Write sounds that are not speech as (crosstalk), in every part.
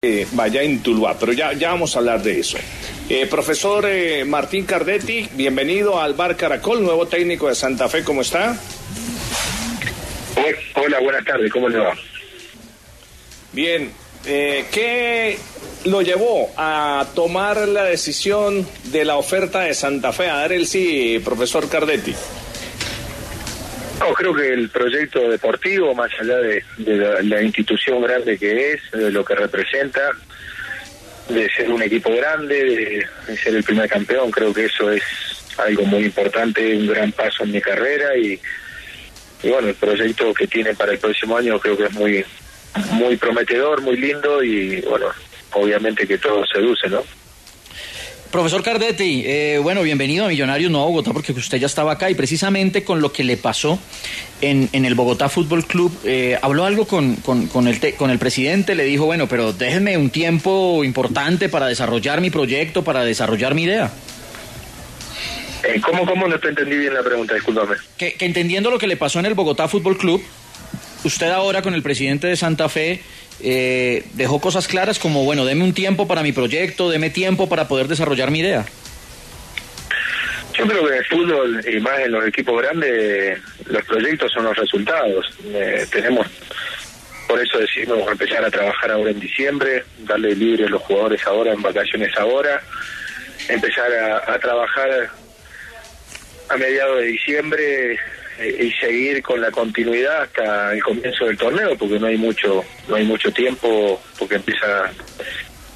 Eh, vaya en Tuluá, pero ya, ya vamos a hablar de eso. Eh, profesor eh, Martín Cardetti, bienvenido al Bar Caracol, nuevo técnico de Santa Fe, ¿cómo está? Hola, buenas tardes, ¿cómo le va? Bien, ¿qué lo llevó a tomar la decisión de la oferta de Santa Fe, a dar el sí, profesor Cardetti? No, creo que el proyecto deportivo, más allá de, la, institución grande que es, de lo que representa, de ser un equipo grande, de, ser el primer campeón, creo que eso es algo muy importante, un gran paso en mi carrera y, y bueno, el proyecto que tiene para el próximo año creo que es muy, muy prometedor, muy lindo y bueno, obviamente que todo seduce, ¿no? Profesor Cardetti, eh, bueno, bienvenido a Millonarios Nuevo Bogotá, porque usted ya estaba acá y precisamente con lo que le pasó en, en el Bogotá Fútbol Club, eh, habló algo con, con, el con el presidente, le dijo, bueno, pero déjenme un tiempo importante para desarrollar mi proyecto, para desarrollar mi idea. Eh, ¿Cómo, cómo no te entendí bien la pregunta? Discúlpame. Que, que entendiendo lo que le pasó en el Bogotá Fútbol Club, usted ahora con el presidente de Santa Fe eh, dejó cosas claras como, bueno, deme un tiempo para mi proyecto, deme tiempo para poder desarrollar mi idea. Yo creo que en el fútbol y más en los equipos grandes, los proyectos son los resultados. Eh, tenemos, por eso decidimos empezar a trabajar ahora en diciembre, darle libre a los jugadores ahora, en vacaciones ahora, empezar a, a trabajar a mediados de diciembre y seguir con la continuidad hasta el comienzo del torneo porque no hay mucho no hay mucho tiempo porque empieza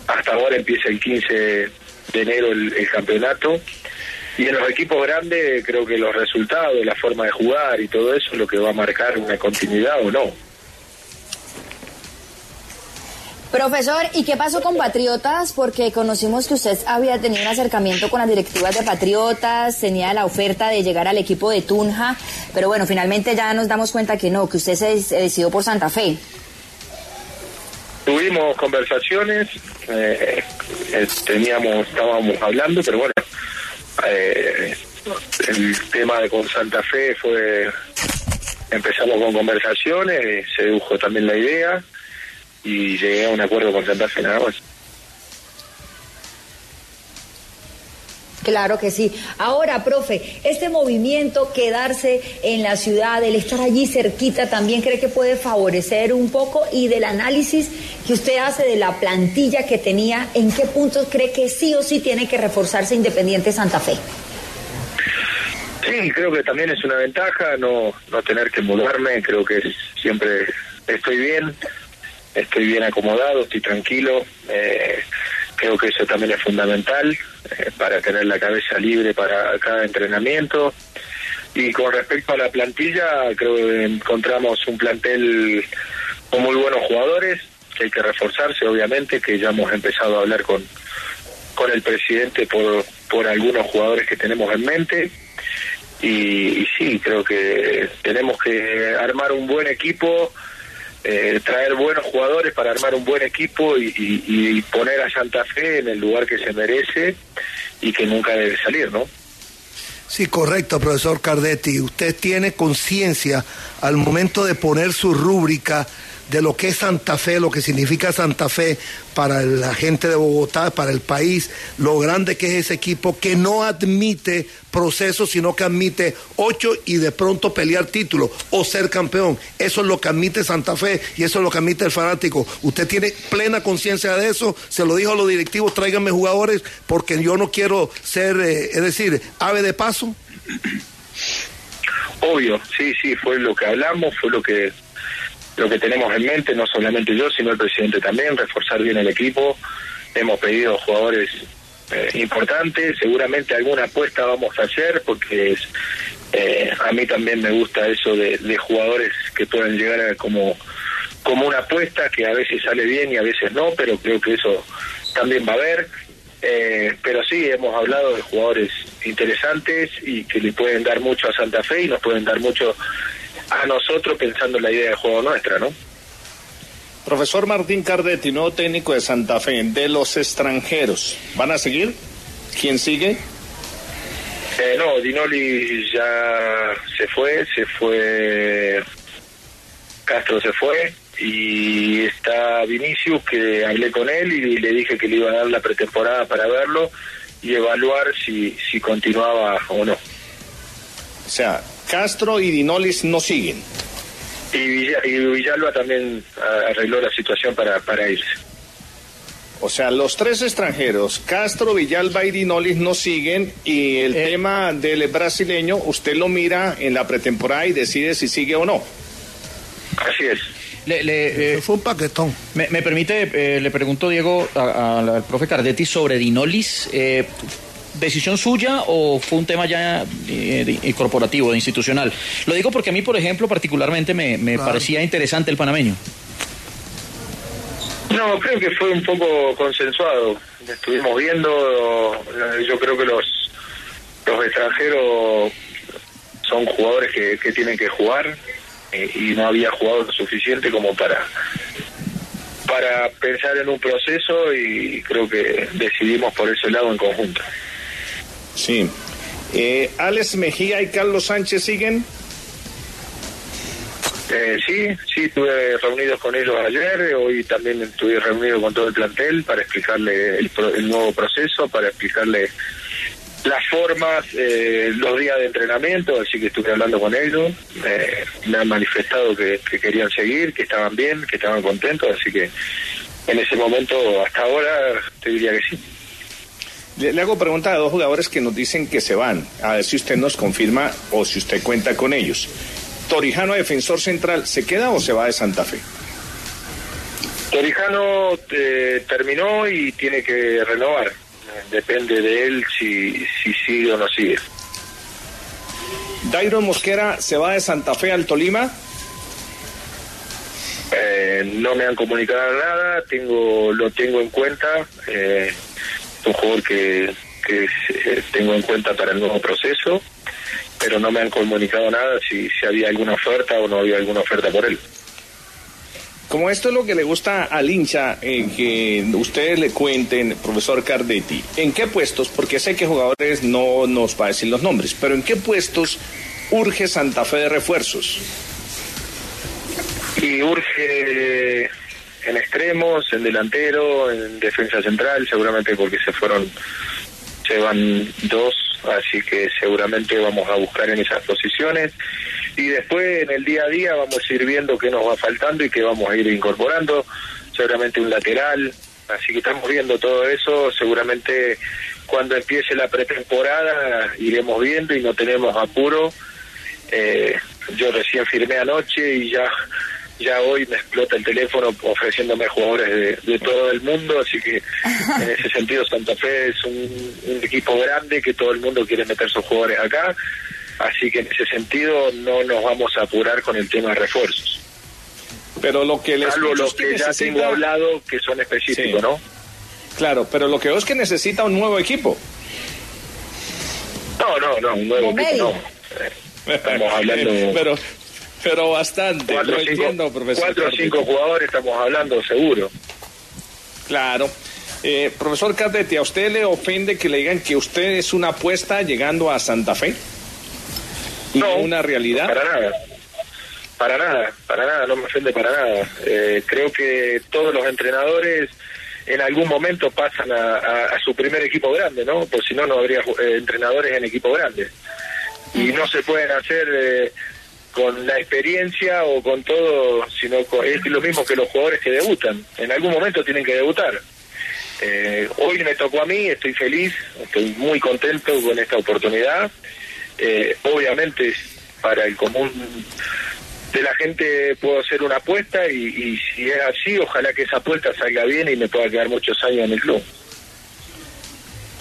hasta ahora empieza el 15 de enero el, el campeonato. Y en los equipos grandes creo que los resultados la forma de jugar y todo eso es lo que va a marcar una continuidad o no Profesor, ¿y qué pasó con Patriotas? Porque conocimos que usted había tenido un acercamiento con las directivas de Patriotas, tenía la oferta de llegar al equipo de Tunja, pero bueno, finalmente ya nos damos cuenta que no, que usted se, decidió por Santa Fe. Tuvimos conversaciones, eh, eh, teníamos, estábamos hablando, pero bueno, eh, el tema de con Santa Fe fue, empezamos con conversaciones, se dedujo también la idea y llegué a un acuerdo con Santa Fe nada más. Claro que sí. Ahora, profe, este movimiento, quedarse en la ciudad, el estar allí cerquita, también cree que puede favorecer un poco y del análisis que usted hace de la plantilla que tenía, ¿en qué puntos cree que sí o sí tiene que reforzarse Independiente Santa Fe? Sí, creo que también es una ventaja no, no tener que mudarme, creo que siempre estoy bien estoy bien acomodado, estoy tranquilo. Eh, creo que eso también es fundamental eh, para tener la cabeza libre para cada entrenamiento. Y con respecto a la plantilla, creo que encontramos un plantel con muy buenos jugadores, que hay que reforzarse, obviamente, que ya hemos empezado a hablar con, con el presidente por, por algunos jugadores que tenemos en mente. Y, y sí, creo que tenemos que armar un buen equipo eh, traer buenos jugadores para armar un buen equipo y, poner a Santa Fe en el lugar que se merece y que nunca debe salir, ¿no? Sí, correcto, profesor Cardetti. Usted tiene conciencia al momento de poner su rúbrica de lo que es Santa Fe, lo que significa Santa Fe para la gente de Bogotá, para el país, lo grande que es ese equipo que no admite procesos, sino que admite ocho y de pronto pelear título o ser campeón. Eso es lo que admite Santa Fe y eso es lo que admite el fanático. Usted tiene plena conciencia de eso, se lo dijo a los directivos, tráiganme jugadores porque yo no quiero ser, eh, es decir, ave de paso. Obvio, sí, sí, fue lo que hablamos, fue lo que lo que tenemos en mente, no solamente yo, sino el presidente también, reforzar bien el equipo. Hemos pedido jugadores eh, importantes, seguramente alguna apuesta vamos a hacer, porque es, eh, a mí también me gusta eso de, jugadores que puedan llegar a como, como una apuesta, que a veces sale bien y a veces no, pero creo que eso también va a haber. Eh, pero sí, hemos hablado de jugadores interesantes y que le pueden dar mucho a Santa Fe y nos pueden dar mucho a nosotros pensando en la idea de juego nuestra, ¿no? Profesor Martín Cardetti, nuevo técnico de Santa Fe, de los extranjeros, ¿van a seguir? ¿Quién sigue? Eh, no, Dinoli ya se fue, se fue, Castro se fue, y está Vinicius que hablé con él y le dije que le iba a dar la pretemporada para verlo y evaluar si, si continuaba o no. O sea, Castro y Dinolis no siguen. Y, Villalba también arregló la situación para, para irse. O sea, los tres extranjeros, Castro, Villalba y Dinolis no siguen y el eh. tema del brasileño, usted lo mira en la pretemporada y decide si sigue o no. Así es. Le, eh, fue un paquetón. Me, permite, eh, le pregunto, Diego, al profe Cardetti sobre Dinolis. Eh, ¿Decisión suya o fue un tema ya corporativo, institucional? Lo digo porque a mí, por ejemplo, particularmente me, parecía interesante el panameño. No, creo que fue un poco consensuado. Estuvimos viendo, yo creo que los, los extranjeros son jugadores que, que tienen que jugar eh, y no había jugado lo suficiente como para para pensar en un proceso y creo que decidimos por ese lado en conjunto. Sí. Eh, Alex Mejía y Carlos Sánchez siguen. Eh, sí, sí, estuve reunidos con ellos ayer, hoy también estuve reunido con todo el plantel para explicarle el, el nuevo proceso, para explicarle las formas, eh, los días de entrenamiento, así que estuve hablando con ellos, me han manifestado que, querían seguir, que estaban bien, que estaban contentos, así que en ese momento, hasta ahora, te diría que sí. Le, hago pregunta a dos jugadores que nos dicen que se van, a ver si usted nos confirma o si usted cuenta con ellos. Torijano, defensor central, ¿se queda o se va de Santa Fe? Torijano eh, terminó y tiene que renovar depende de él si, si sigue o no sigue. Dairon Mosquera se va de Santa Fe al Tolima. Eh, no me han comunicado nada, tengo lo tengo en cuenta, eh, un jugador que, que eh, tengo en cuenta para el nuevo proceso, pero no me han comunicado nada si, si había alguna oferta o no había alguna oferta por él. Como esto es lo que le gusta al hincha, eh, que ustedes le cuenten, profesor Cardetti, ¿en qué puestos? Porque sé que jugadores no nos va a decir los nombres, pero ¿en qué puestos urge Santa Fe de refuerzos? Y urge en extremos, en delantero, en defensa central, seguramente porque se fueron, se van dos, así que seguramente vamos a buscar en esas posiciones. Y después en el día a día vamos a ir viendo qué nos va faltando y qué vamos a ir incorporando, seguramente un lateral, así que estamos viendo todo eso, seguramente cuando empiece la pretemporada iremos viendo y no tenemos apuro. Eh, yo recién firmé anoche y ya ya hoy me explota el teléfono ofreciéndome jugadores de, todo el mundo, así que en ese sentido Santa Fe es un, equipo grande que todo el mundo quiere meter sus jugadores acá Así que en ese sentido no nos vamos a apurar con el tema de refuerzos. Pero lo que les Salvo lo que, ya tengo hablado que son específicos, ¿no? Claro, pero lo que veo es que necesita un nuevo equipo. No, no, no, un nuevo equipo no. Estamos hablando... (laughs) pero, pero bastante, cuatro, cinco, entiendo, profesor. Cuatro o cinco jugadores estamos hablando, seguro. Claro. Eh, profesor Cardetti, ¿a usted le ofende que le digan que usted es una apuesta llegando a Santa Fe? no, una realidad. Para nada. para nada, para nada, no me ofende para nada. Eh, creo que todos los entrenadores en algún momento pasan a, su primer equipo grande, ¿no? Pues si no, no habría eh, entrenadores en equipo grande. Y no se pueden hacer eh, con la experiencia o con todo, sino es lo mismo que los jugadores que debutan. En algún momento tienen que debutar. Eh, hoy me tocó a mí, estoy feliz, estoy muy contento con esta oportunidad. Eh, obviamente para el común de la gente puedo hacer una apuesta y, y, si es así, ojalá que esa apuesta salga bien y me pueda quedar muchos años en el club.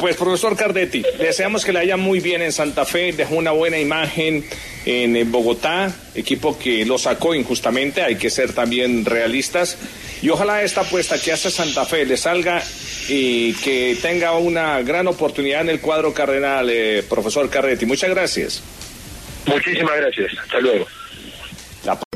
Pues profesor Cardetti, deseamos que le haya muy bien en Santa Fe, dejó una buena imagen en Bogotá, equipo que lo sacó injustamente, hay que ser también realistas. Y ojalá esta apuesta que hace Santa Fe le salga y que tenga una gran oportunidad en el cuadro cardenal, eh, profesor Cardetti. Muchas gracias. Muchísimas gracias. Hasta luego.